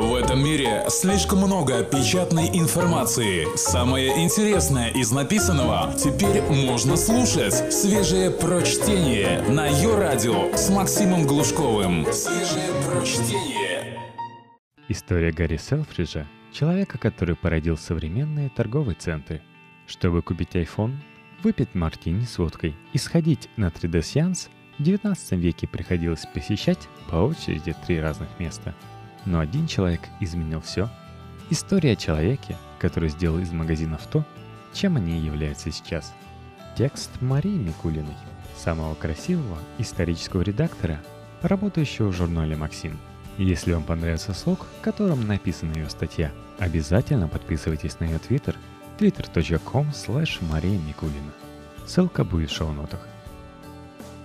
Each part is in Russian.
В этом мире слишком много печатной информации. Самое интересное из написанного теперь можно слушать. Свежее прочтение на ее радио с Максимом Глушковым. Свежее прочтение. История Гарри Селфриджа, человека, который породил современные торговые центры. Чтобы купить iPhone, выпить мартини с водкой и сходить на 3D-сеанс, в 19 веке приходилось посещать по очереди три разных места – но один человек изменил все. История о человеке, который сделал из магазинов то, чем они являются сейчас. Текст Марии Микулиной, самого красивого исторического редактора, работающего в журнале «Максим». Если вам понравился слог, в котором написана ее статья, обязательно подписывайтесь на ее твиттер twitter.com slash Мария Микулина. Ссылка будет в шоу-нотах.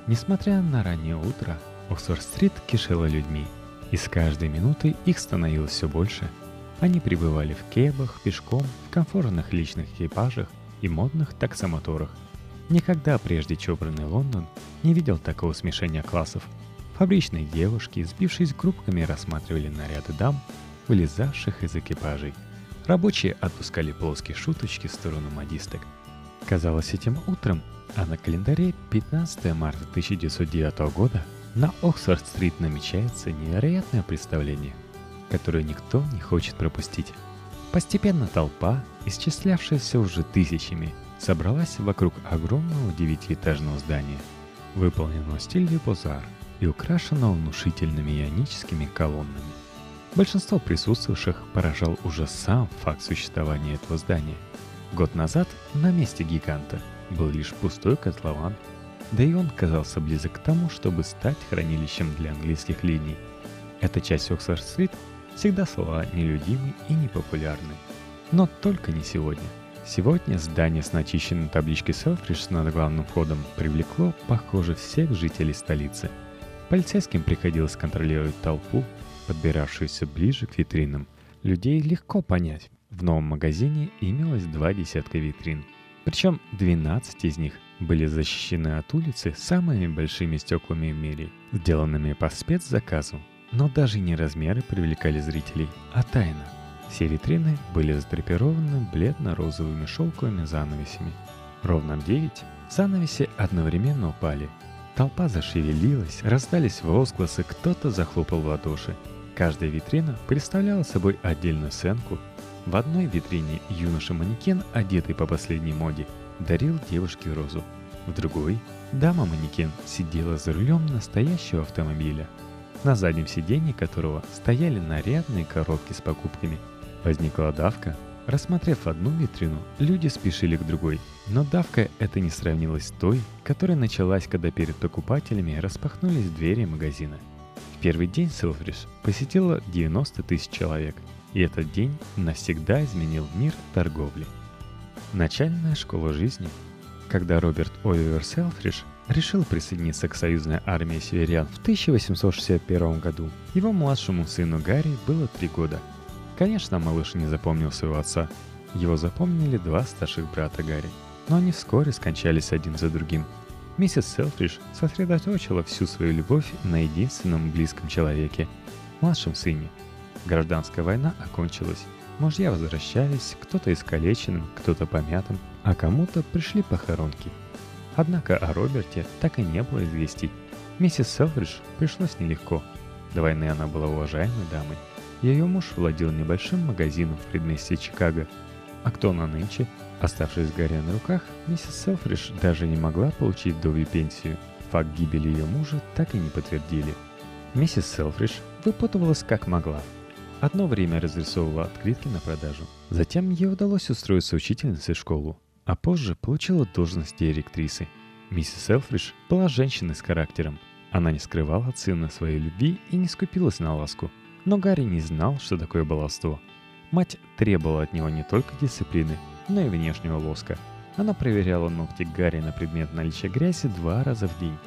Несмотря на раннее утро, Оксфорд-стрит кишела людьми – и с каждой минутой их становилось все больше. Они пребывали в кебах, пешком, в комфортных личных экипажах и модных таксомоторах. Никогда прежде чопорный Лондон не видел такого смешения классов. Фабричные девушки, сбившись группками, рассматривали наряды дам, вылезавших из экипажей. Рабочие отпускали плоские шуточки в сторону модисток. Казалось, этим утром, а на календаре 15 марта 1909 года на Оксфорд-стрит намечается невероятное представление, которое никто не хочет пропустить. Постепенно толпа, исчислявшаяся уже тысячами, собралась вокруг огромного девятиэтажного здания, выполненного в стиле Бозар и украшенного внушительными ионическими колоннами. Большинство присутствующих поражал уже сам факт существования этого здания. Год назад на месте гиганта был лишь пустой котлован – да и он казался близок к тому, чтобы стать хранилищем для английских линий. Эта часть Оксфорд-стрит всегда была нелюдимой и непопулярной. Но только не сегодня. Сегодня здание с начищенной табличкой Селфридж над главным входом привлекло, похоже, всех жителей столицы. Полицейским приходилось контролировать толпу, подбиравшуюся ближе к витринам. Людей легко понять. В новом магазине имелось два десятка витрин. Причем 12 из них были защищены от улицы самыми большими стеклами в мире, сделанными по спецзаказу. Но даже не размеры привлекали зрителей, а тайна. Все витрины были задрапированы бледно-розовыми шелковыми занавесями. Ровно в 9 занавеси одновременно упали. Толпа зашевелилась, раздались возгласы, кто-то захлопал в ладоши. Каждая витрина представляла собой отдельную сценку. В одной витрине юноша-манекен, одетый по последней моде, дарил девушке розу. В другой дама-манекен сидела за рулем настоящего автомобиля, на заднем сиденье которого стояли нарядные коробки с покупками. Возникла давка. Рассмотрев одну витрину, люди спешили к другой, но давка эта не сравнилась с той, которая началась, когда перед покупателями распахнулись двери магазина. В первый день Селфридж посетило 90 тысяч человек, и этот день навсегда изменил мир торговли. Начальная школа жизни. Когда Роберт Оливер Селфридж решил присоединиться к союзной армии северян в 1861 году, его младшему сыну Гарри было три года. Конечно, малыш не запомнил своего отца. Его запомнили два старших брата Гарри, но они вскоре скончались один за другим. Миссис Селфридж сосредоточила всю свою любовь на единственном близком человеке – младшем сыне. Гражданская война окончилась, Мужья возвращались, кто-то искалеченным, кто-то помятым, а кому-то пришли похоронки. Однако о Роберте так и не было известий. Миссис Селфридж пришлось нелегко. До войны она была уважаемой дамой. Ее муж владел небольшим магазином в предместье Чикаго. А кто на нынче? Оставшись с Гарри на руках, миссис Селфридж даже не могла получить вдовью пенсию. Факт гибели ее мужа так и не подтвердили. Миссис Селфридж выпутывалась как могла – Одно время разрисовывала открытки на продажу. Затем ей удалось устроиться учительницей в школу, а позже получила должность директрисы. Миссис Элфридж была женщиной с характером. Она не скрывала от сына своей любви и не скупилась на ласку. Но Гарри не знал, что такое баловство. Мать требовала от него не только дисциплины, но и внешнего лоска. Она проверяла ногти Гарри на предмет наличия грязи два раза в день,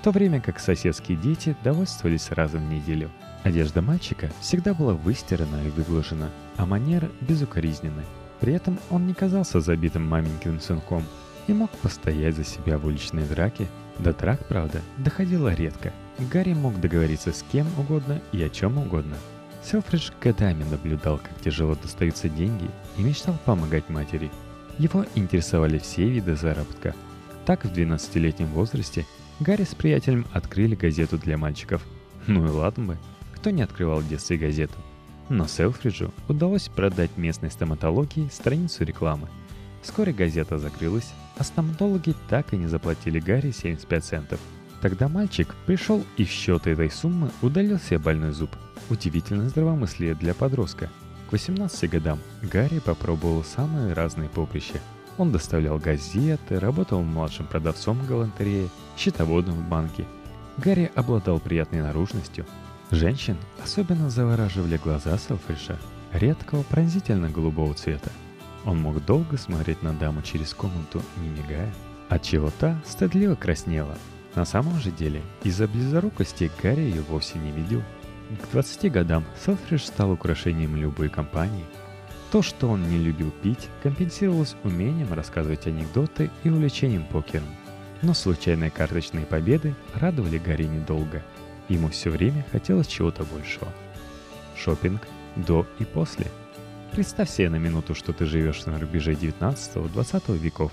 в то время как соседские дети довольствовались разом в неделю – Одежда мальчика всегда была выстирана и выглажена, а манеры безукоризнены. При этом он не казался забитым маменькиным сынком и мог постоять за себя в уличной драке. До драк, правда, доходило редко. Гарри мог договориться с кем угодно и о чем угодно. Селфридж годами наблюдал, как тяжело достаются деньги, и мечтал помогать матери. Его интересовали все виды заработка. Так, в 12-летнем возрасте Гарри с приятелем открыли газету для мальчиков. Ну и ладно бы, кто не открывал в детстве газету. Но Селфриджу удалось продать местной стоматологии страницу рекламы. Вскоре газета закрылась, а стоматологи так и не заплатили Гарри 75 центов. Тогда мальчик пришел и в счет этой суммы удалил себе больной зуб. Удивительное здравомыслие для подростка. К 18 годам Гарри попробовал самые разные поприща. Он доставлял газеты, работал младшим продавцом в галантерее, счетоводом в банке. Гарри обладал приятной наружностью. Женщин особенно завораживали глаза Селфриша, редкого пронзительно-голубого цвета. Он мог долго смотреть на даму через комнату, не мигая, отчего та стыдливо краснела. На самом же деле, из-за близорукости Гарри ее вовсе не видел. К 20 годам Селфриш стал украшением любой компании. То, что он не любил пить, компенсировалось умением рассказывать анекдоты и увлечением покером. Но случайные карточные победы радовали Гарри недолго. Ему все время хотелось чего-то большего. Шопинг до и после – Представь себе на минуту, что ты живешь на рубеже 19-20 веков.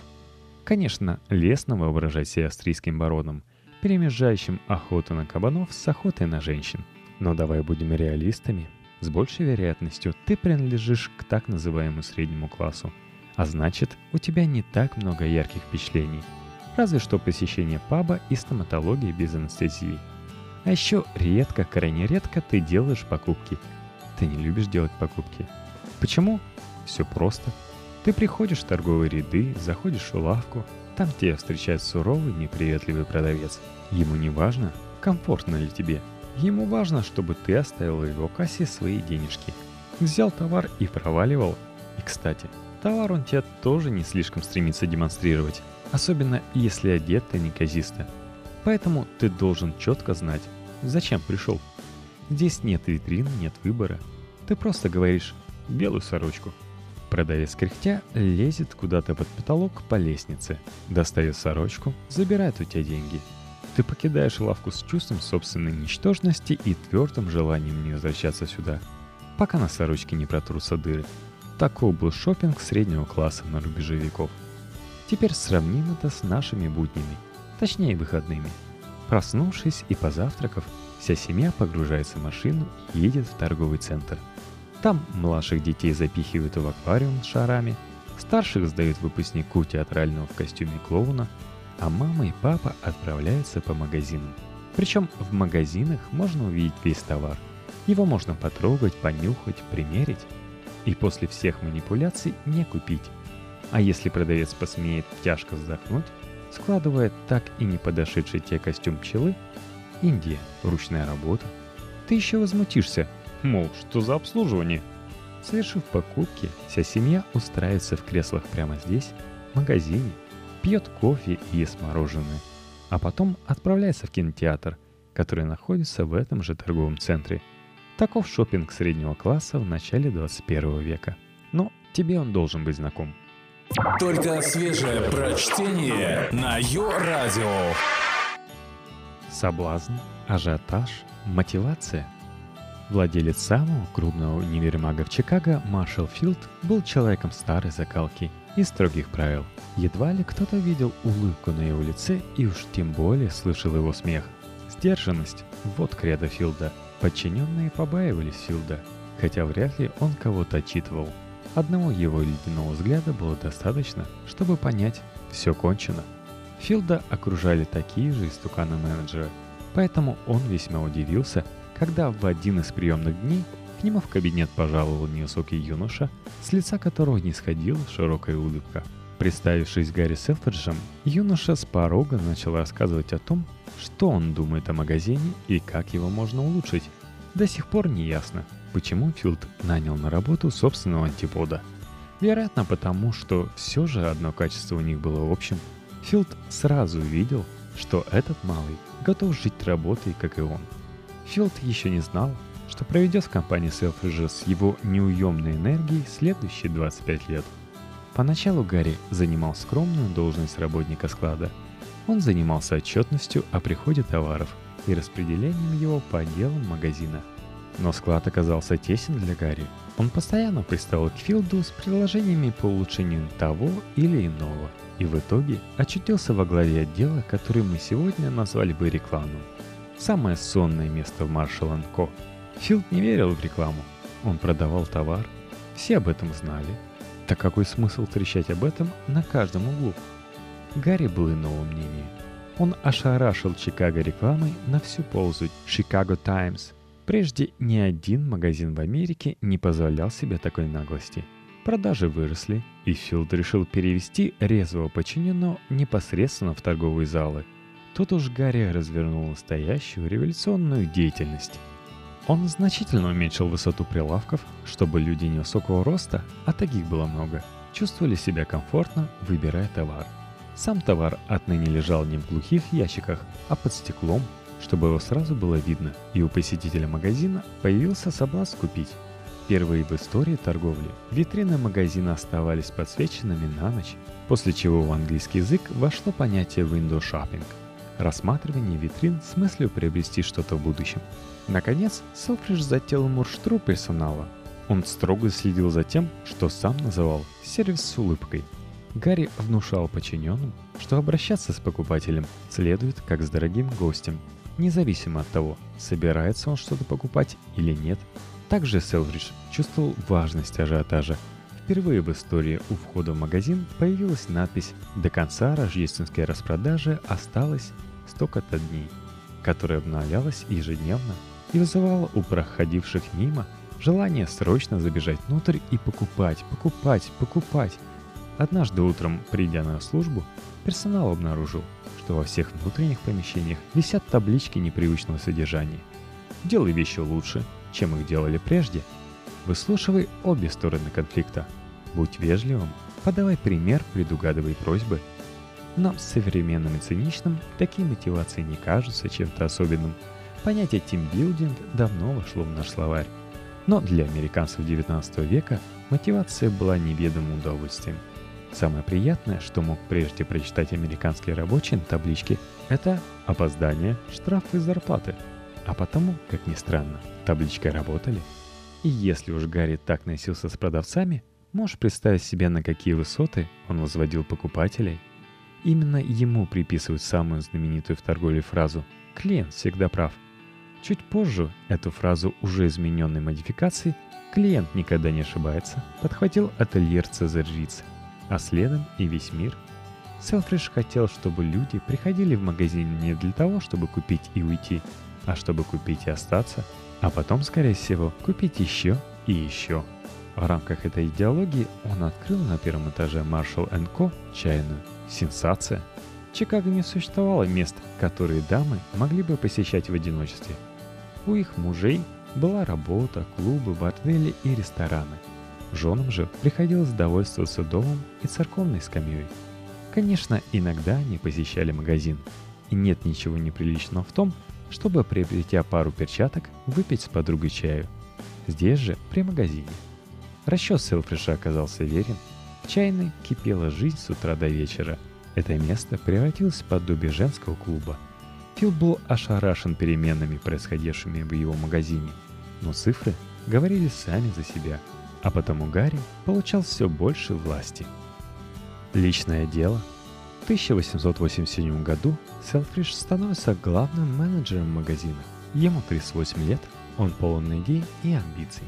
Конечно, лестно воображать себя австрийским бароном, перемежающим охоту на кабанов с охотой на женщин. Но давай будем реалистами. С большей вероятностью ты принадлежишь к так называемому среднему классу. А значит, у тебя не так много ярких впечатлений. Разве что посещение паба и стоматологии без анестезии. А еще редко, крайне редко ты делаешь покупки. Ты не любишь делать покупки – Почему? Все просто. Ты приходишь в торговые ряды, заходишь в лавку, там тебя встречает суровый, неприветливый продавец. Ему не важно, комфортно ли тебе. Ему важно, чтобы ты оставил в его кассе свои денежки. Взял товар и проваливал. И, кстати, товар он тебе тоже не слишком стремится демонстрировать, особенно если одет ты неказисто. Поэтому ты должен четко знать, зачем пришел. Здесь нет витрины, нет выбора. Ты просто говоришь белую сорочку. Продавец кряхтя лезет куда-то под потолок по лестнице, достает сорочку, забирает у тебя деньги. Ты покидаешь лавку с чувством собственной ничтожности и твердым желанием не возвращаться сюда, пока на сорочке не протрутся дыры. Такой был шопинг среднего класса на рубеже веков. Теперь сравним это с нашими буднями, точнее выходными. Проснувшись и позавтракав, вся семья погружается в машину и едет в торговый центр – там младших детей запихивают в аквариум с шарами, старших сдают выпускнику театрального в костюме клоуна, а мама и папа отправляются по магазинам. Причем в магазинах можно увидеть весь товар. Его можно потрогать, понюхать, примерить. И после всех манипуляций не купить. А если продавец посмеет тяжко вздохнуть, складывая так и не подошедший тебе костюм пчелы, Индия, ручная работа, ты еще возмутишься – Мол, что за обслуживание? Совершив покупки, вся семья устраивается в креслах прямо здесь, в магазине, пьет кофе и ест мороженое, а потом отправляется в кинотеатр, который находится в этом же торговом центре. Таков шопинг среднего класса в начале 21 века. Но тебе он должен быть знаком. Только свежее прочтение на Йо-Радио. Соблазн, ажиотаж, мотивация – Владелец самого крупного универмага в Чикаго, Маршалл Филд, был человеком старой закалки и строгих правил. Едва ли кто-то видел улыбку на его лице и уж тем более слышал его смех. Сдержанность – вот кредо Филда. Подчиненные побаивались Филда, хотя вряд ли он кого-то отчитывал. Одного его ледяного взгляда было достаточно, чтобы понять – все кончено. Филда окружали такие же истуканы менеджеры, поэтому он весьма удивился – когда в один из приемных дней к нему в кабинет пожаловал невысокий юноша, с лица которого не сходила широкая улыбка. Представившись Гарри Селфриджем, юноша с порога начал рассказывать о том, что он думает о магазине и как его можно улучшить. До сих пор не ясно, почему Филд нанял на работу собственного антипода. Вероятно, потому что все же одно качество у них было общим. Филд сразу увидел, что этот малый готов жить работой, как и он – Филд еще не знал, что проведет в компании Селфриджа с его неуемной энергией следующие 25 лет. Поначалу Гарри занимал скромную должность работника склада. Он занимался отчетностью о приходе товаров и распределением его по отделам магазина. Но склад оказался тесен для Гарри. Он постоянно приставал к Филду с предложениями по улучшению того или иного. И в итоге очутился во главе отдела, который мы сегодня назвали бы рекламным. Самое сонное место в Marshall Co. Филд не верил в рекламу. Он продавал товар. Все об этом знали. Так какой смысл трещать об этом на каждом углу? Гарри был иного мнения. Он ошарашил Чикаго рекламой на всю ползу Chicago Times. Прежде ни один магазин в Америке не позволял себе такой наглости. Продажи выросли, и Филд решил перевести резвого подчиненного непосредственно в торговые залы. Тут уж Гарри развернул настоящую революционную деятельность. Он значительно уменьшил высоту прилавков, чтобы люди невысокого роста, а таких было много, чувствовали себя комфортно, выбирая товар. Сам товар отныне лежал не в глухих ящиках, а под стеклом, чтобы его сразу было видно, и у посетителя магазина появился соблазн купить. Впервые в истории торговли витрины магазина оставались подсвеченными на ночь, после чего в английский язык вошло понятие window shopping – рассматривание витрин с мыслью приобрести что-то в будущем – Наконец, Селфриш затеял мурштру персонала. Он строго следил за тем, что сам называл сервис с улыбкой. Гарри внушал подчиненным, что обращаться с покупателем следует как с дорогим гостем, независимо от того, собирается он что-то покупать или нет. Также Селфриш чувствовал важность ажиотажа. Впервые в истории у входа в магазин появилась надпись «До конца рождественской распродажи осталось столько-то дней», которая обновлялась ежедневно и вызывало у проходивших мимо желание срочно забежать внутрь и покупать, покупать, покупать. Однажды утром, придя на службу, персонал обнаружил, что во всех внутренних помещениях висят таблички непривычного содержания. Делай вещи лучше, чем их делали прежде. Выслушивай обе стороны конфликта. Будь вежливым, подавай пример, предугадывай просьбы. Нам, современным и циничным, такие мотивации не кажутся чем-то особенным – Понятие тимбилдинг давно вошло в наш словарь. Но для американцев 19 века мотивация была неведомым удовольствием. Самое приятное, что мог прежде прочитать американские рабочие на табличке, это опоздание, штрафы и зарплаты. А потому, как ни странно, табличкой работали. И если уж Гарри так носился с продавцами, можешь представить себе, на какие высоты он возводил покупателей. Именно ему приписывают самую знаменитую в торговле фразу «клиент всегда прав», Чуть позже эту фразу уже измененной модификацией «клиент никогда не ошибается» подхватил ательер Цезарь Риц, а следом и весь мир. Селфриш хотел, чтобы люди приходили в магазин не для того, чтобы купить и уйти, а чтобы купить и остаться, а потом, скорее всего, купить еще и еще. В рамках этой идеологии он открыл на первом этаже Marshall Co. чайную. Сенсация! В Чикаго не существовало мест, которые дамы могли бы посещать в одиночестве – у их мужей была работа, клубы, бордели и рестораны. Женам же приходилось довольствоваться домом и церковной скамьей. Конечно, иногда они посещали магазин. И нет ничего неприличного в том, чтобы, приобретя пару перчаток, выпить с подругой чаю. Здесь же, при магазине. Расчет Селфриша оказался верен. В чайной кипела жизнь с утра до вечера. Это место превратилось в подобие женского клуба – Фил был ошарашен переменами, происходившими в его магазине, но цифры говорили сами за себя, а потому Гарри получал все больше власти. Личное дело. В 1887 году Селфриш становится главным менеджером магазина. Ему 38 лет, он полон идей и амбиций.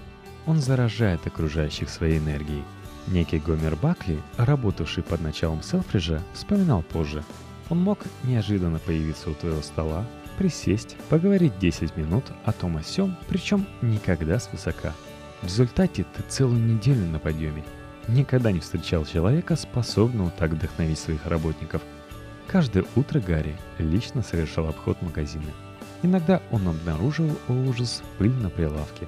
Он заражает окружающих своей энергией. Некий Гомер Бакли, работавший под началом Селфриджа, вспоминал позже – он мог неожиданно появиться у твоего стола, присесть, поговорить 10 минут о том о сём, причем никогда свысока. В результате ты целую неделю на подъеме. Никогда не встречал человека, способного так вдохновить своих работников. Каждое утро Гарри лично совершал обход магазина. Иногда он обнаруживал, ужас, пыль на прилавке.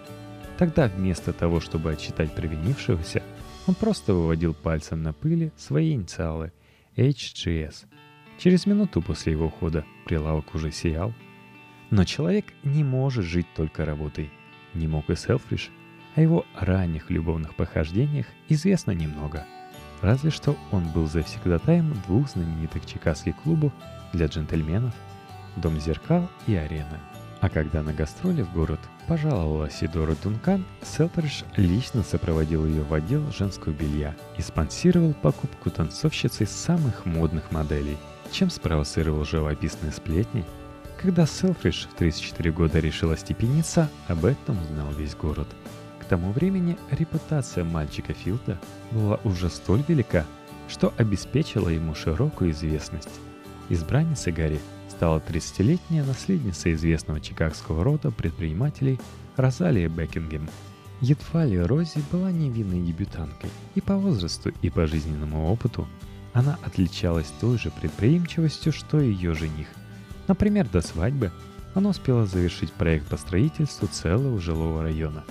Тогда вместо того, чтобы отчитать провинившегося, он просто выводил пальцем на пыли свои инициалы HGS – Через минуту после его ухода прилавок уже сиял. Но человек не может жить только работой. Не мог и Селфриш. О его ранних любовных похождениях известно немного. Разве что он был завсегдатаем двух знаменитых чикагских клубов для джентльменов «Дом зеркал» и «Арена». А когда на гастроли в город пожаловала Сидора Дункан, Селфридж лично сопроводил ее в отдел женского белья и спонсировал покупку танцовщицей самых модных моделей, чем спровоцировал живописные сплетни. Когда Селфридж в 34 года решила степениться, об этом узнал весь город. Тому времени репутация мальчика Филда была уже столь велика, что обеспечила ему широкую известность. Избранницей Гарри стала 30-летняя наследница известного чикагского рода предпринимателей Розалия Бекингем. Едва ли Рози была невинной дебютанткой, и по возрасту, и по жизненному опыту она отличалась той же предприимчивостью, что и ее жених. Например, до свадьбы она успела завершить проект по строительству целого жилого района,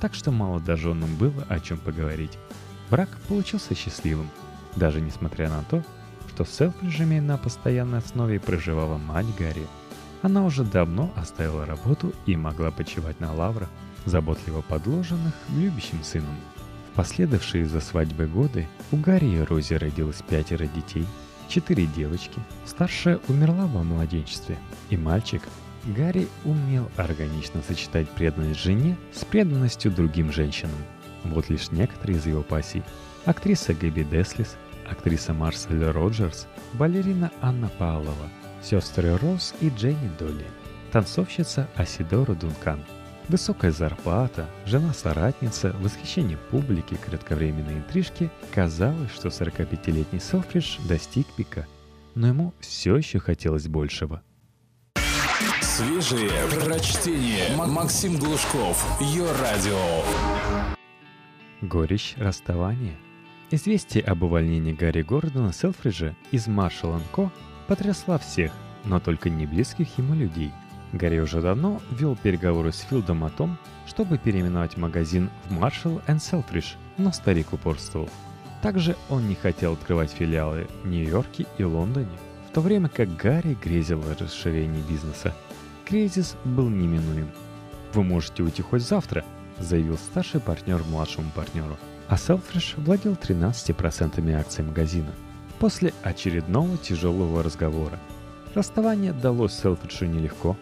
так что молодоженам было о чем поговорить. Брак получился счастливым, даже несмотря на то, что в Селфриджеме на постоянной основе проживала мать Гарри. Она уже давно оставила работу и могла почивать на лаврах, заботливо подложенных любящим сыном. В последовавшие за свадьбой годы у Гарри и Рози родилось пятеро детей, четыре девочки, старшая умерла во младенчестве, и мальчик. Гарри умел органично сочетать преданность жене с преданностью другим женщинам. Вот лишь некоторые из его пассий. Актриса Гэби Деслис – актриса Марсель Роджерс, балерина Анна Павлова, сестры Роуз и Дженни Долли, танцовщица Асидора Дункан. Высокая зарплата, жена-соратница, восхищение публики, кратковременные интрижки. Казалось, что 45-летний Селфридж достиг пика, но ему все еще хотелось большего. Свежие прочтение. Максим Глушков. Ее радио. Горечь расставания – Известие об увольнении Гарри Гордона Селфриджа из Marshall Co. потрясла всех, но только не близких ему людей. Гарри уже давно вел переговоры с Филдом о том, чтобы переименовать магазин в Marshall Selfridge, но старик упорствовал. Также он не хотел открывать филиалы в Нью-Йорке и Лондоне, в то время как Гарри грезил о расширении бизнеса. Кризис был неминуем. «Вы можете уйти хоть завтра», — заявил старший партнер младшему партнеру а Селфриш владел 13% акций магазина. После очередного тяжелого разговора. Расставание далось Селфриджу нелегко.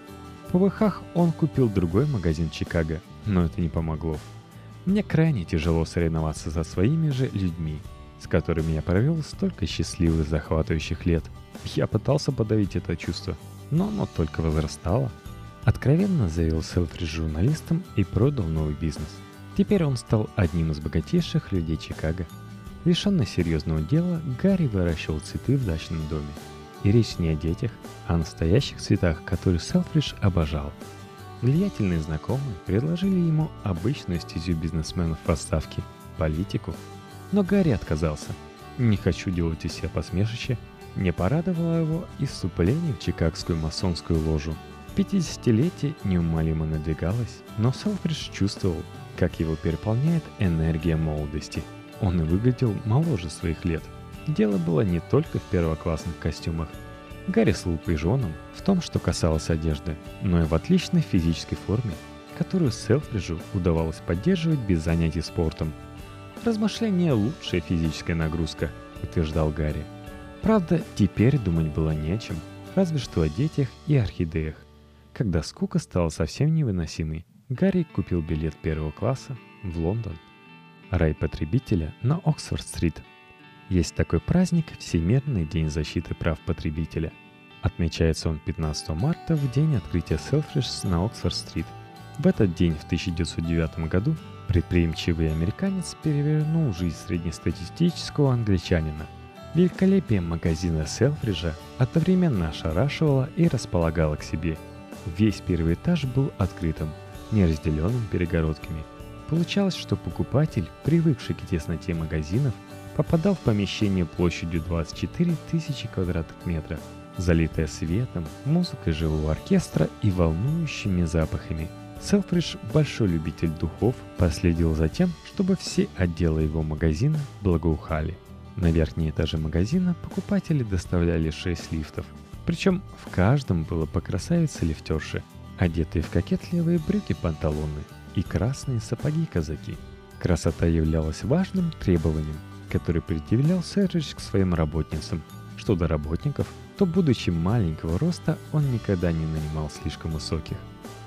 По выхах он купил другой магазин Чикаго, но это не помогло. Мне крайне тяжело соревноваться со своими же людьми, с которыми я провел столько счастливых захватывающих лет. Я пытался подавить это чувство, но оно только возрастало. Откровенно заявил Селфридж журналистам и продал новый бизнес – Теперь он стал одним из богатейших людей Чикаго. Лишенный серьезного дела, Гарри выращивал цветы в дачном доме. И речь не о детях, а о настоящих цветах, которые Селфридж обожал. Влиятельные знакомые предложили ему обычную стезю бизнесменов в отставке – политику. Но Гарри отказался. «Не хочу делать из себя посмешище», не порадовало его и в чикагскую масонскую ложу. 50-летие неумолимо надвигалось, но Селфридж чувствовал, как его переполняет энергия молодости. Он и выглядел моложе своих лет. Дело было не только в первоклассных костюмах. Гарри слыл пижоном в том, что касалось одежды, но и в отличной физической форме, которую Селфриджу удавалось поддерживать без занятий спортом. «Размышление – лучшая физическая нагрузка», – утверждал Гарри. Правда, теперь думать было не о чем, разве что о детях и орхидеях. Когда скука стала совсем невыносимой, Гарри купил билет первого класса в Лондон. Рай потребителя на Оксфорд-стрит. Есть такой праздник – Всемирный день защиты прав потребителя. Отмечается он 15 марта в день открытия Селфридж на Оксфорд-стрит. В этот день в 1909 году предприимчивый американец перевернул жизнь среднестатистического англичанина. Великолепие магазина Селфриджа одновременно ошарашивало и располагало к себе. Весь первый этаж был открытым – не разделенным перегородками. Получалось, что покупатель, привыкший к тесноте магазинов, попадал в помещение площадью 24 тысячи квадратных метров, залитое светом, музыкой живого оркестра и волнующими запахами. Селфридж, большой любитель духов, последил за тем, чтобы все отделы его магазина благоухали. На верхние этажи магазина покупатели доставляли 6 лифтов, причем в каждом было по красавице лифтерши – одетые в кокетливые брюки-панталоны и красные сапоги-казаки. Красота являлась важным требованием, который предъявлял Сэридж к своим работницам. Что до работников, то, будучи маленького роста, он никогда не нанимал слишком высоких.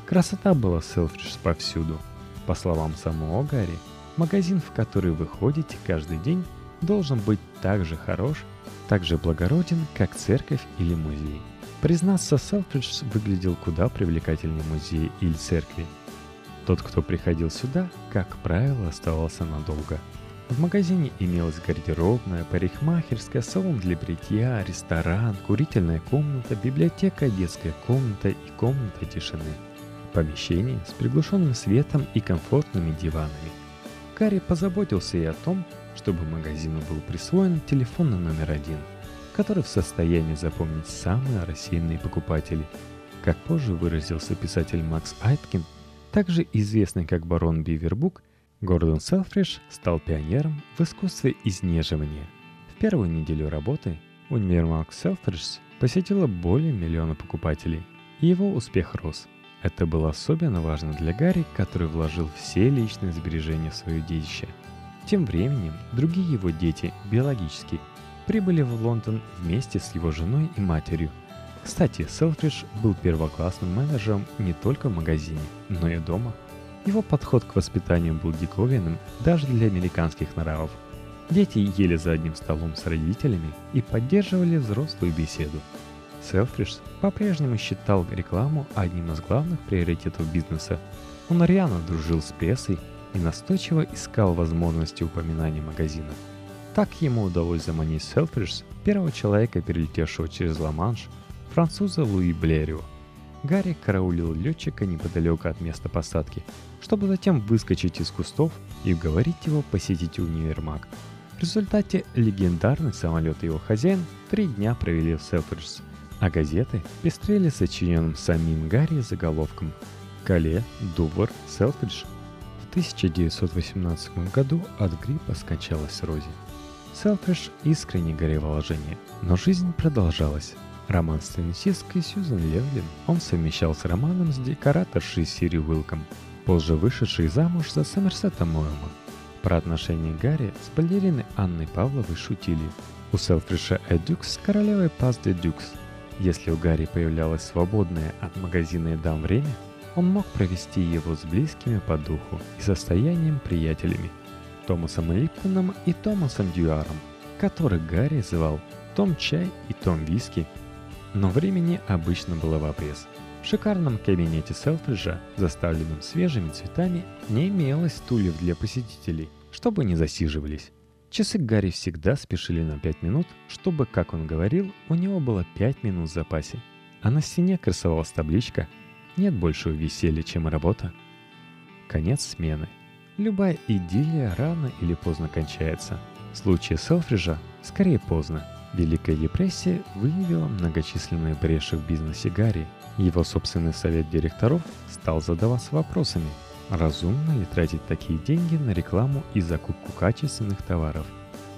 Красота была Селфридж повсюду. По словам самого Гарри, магазин, в который вы ходите каждый день, должен быть так же хорош, так же благороден, как церковь или музей. Признаться, Селфридж выглядел куда привлекательнее музея или церкви. Тот, кто приходил сюда, как правило, оставался надолго. В магазине имелась гардеробная, парикмахерская, салон для бритья, ресторан, курительная комната, библиотека, детская комната и комната тишины. Помещение с приглушенным светом и комфортными диванами. Карри позаботился и о том, чтобы магазину был присвоен телефонный номер один – который в состоянии запомнить самые рассеянные покупатели. Как позже выразился писатель Макс Айткин, также известный как барон Бивербук, Гордон Селфриш стал пионером в искусстве изнеживания. В первую неделю работы универмаг Селфриш посетило более миллиона покупателей, и его успех рос. Это было особенно важно для Гарри, который вложил все личные сбережения в свое детище. Тем временем другие его дети, биологические, прибыли в Лондон вместе с его женой и матерью. Кстати, Селфридж был первоклассным менеджером не только в магазине, но и дома. Его подход к воспитанию был диковинным даже для американских нравов. Дети ели за одним столом с родителями и поддерживали взрослую беседу. Селфридж по-прежнему считал рекламу одним из главных приоритетов бизнеса. Он рьяно дружил с прессой и настойчиво искал возможности упоминания магазина – так ему удалось заманить Селфридж, первого человека, перелетевшего через Ла-Манш, француза Луи Блерио. Гарри караулил летчика неподалеку от места посадки, чтобы затем выскочить из кустов и уговорить его посетить универмаг. В результате легендарный самолет и его хозяин три дня провели в Селфридж, а газеты пестрели сочиненным самим Гарри заголовком «Кале, Дувр, Селфридж». В 1918 году от гриппа скончалась Рози. Селфриш искренне горевал о жене, но жизнь продолжалась. Роман с теннисисткой Сьюзен Левлин он совмещал с романом с декораторшей Сири Уилком, позже вышедшей замуж за Сомерсета Моэма. Про отношения Гарри с балериной Анной Павловой шутили. У Селфриша Эдюкс с королевой Пас Дюкс. Если у Гарри появлялось свободное от магазина и дам время, он мог провести его с близкими по духу и состоянием приятелями. Томасом Липтоном и Томасом Дюаром, которых Гарри звал Том Чай и Том Виски. Но времени обычно было в обрез. В шикарном кабинете Селфриджа, заставленном свежими цветами, не имелось стульев для посетителей, чтобы не засиживались. Часы Гарри всегда спешили на 5 минут, чтобы, как он говорил, у него было 5 минут в запасе. А на стене красовалась табличка «Нет большего веселья, чем работа». Конец смены. Любая идиллия рано или поздно кончается. В случае Селфриджа скорее поздно. Великая депрессия выявила многочисленные бреши в бизнесе Гарри. Его собственный совет директоров стал задаваться вопросами, разумно ли тратить такие деньги на рекламу и закупку качественных товаров.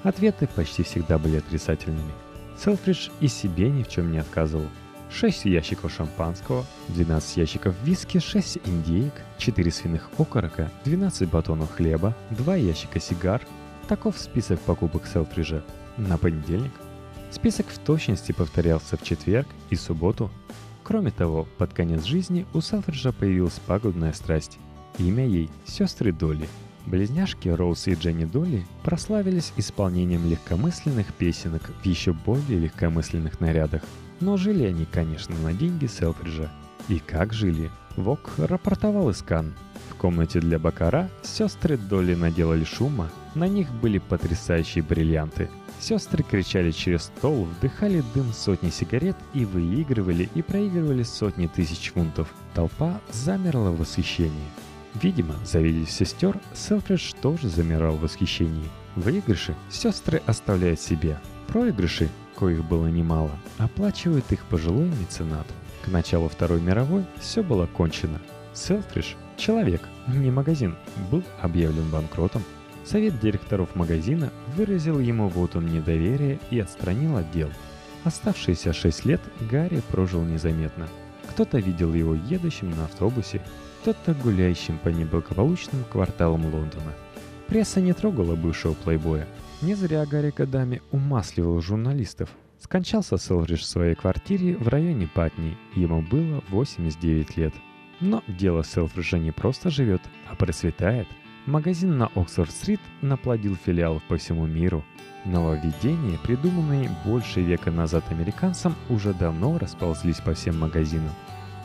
Ответы почти всегда были отрицательными. Селфридж и себе ни в чем не отказывал – 6 ящиков шампанского, 12 ящиков виски, 6 индейок, 4 свиных окорока, 12 батонов хлеба, 2 ящика сигар. Таков список покупок Селфриджа на понедельник. Список в точности повторялся в четверг и субботу. Кроме того, под конец жизни у Селфриджа появилась пагубная страсть. Имя ей – сестры Долли. Близняшки Роуз и Дженни Долли прославились исполнением легкомысленных песенок в еще более легкомысленных нарядах – но жили они, конечно, на деньги Селфриджа. И как жили? Вок рапортовал из Кан. В комнате для Бакара сестры Долли наделали шума, на них были потрясающие бриллианты. Сестры кричали через стол, вдыхали дым сотни сигарет и выигрывали и проигрывали сотни тысяч фунтов. Толпа замерла в восхищении. Видимо, завидев сестер, Селфридж тоже замирал в восхищении. Выигрыши сестры оставляют себе, проигрыши коих было немало, оплачивает их пожилой меценат. К началу Второй мировой все было кончено. Селфриш, человек, не магазин, был объявлен банкротом. Совет директоров магазина выразил ему вот он недоверие и отстранил отдел. Оставшиеся шесть лет Гарри прожил незаметно. Кто-то видел его едущим на автобусе, кто-то гуляющим по неблагополучным кварталам Лондона. Пресса не трогала бывшего плейбоя, не зря Гарри годами умасливал журналистов. Скончался Селридж в своей квартире в районе Патни, ему было 89 лет. Но дело Селфриджа не просто живет, а процветает. Магазин на Оксфорд-стрит наплодил филиалов по всему миру. Нововведения, придуманные больше века назад американцам, уже давно расползлись по всем магазинам.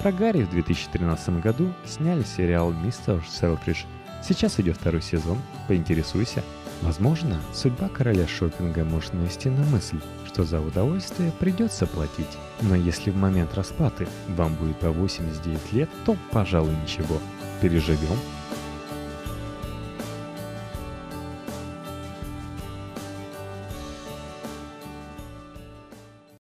Про Гарри в 2013 году сняли сериал «Мистер Селфридж». Сейчас идет второй сезон, поинтересуйся. Возможно, судьба короля шопинга может навести на мысль, что за удовольствие придется платить. Но если в момент расплаты вам будет по 89 лет, то, пожалуй, ничего. Переживем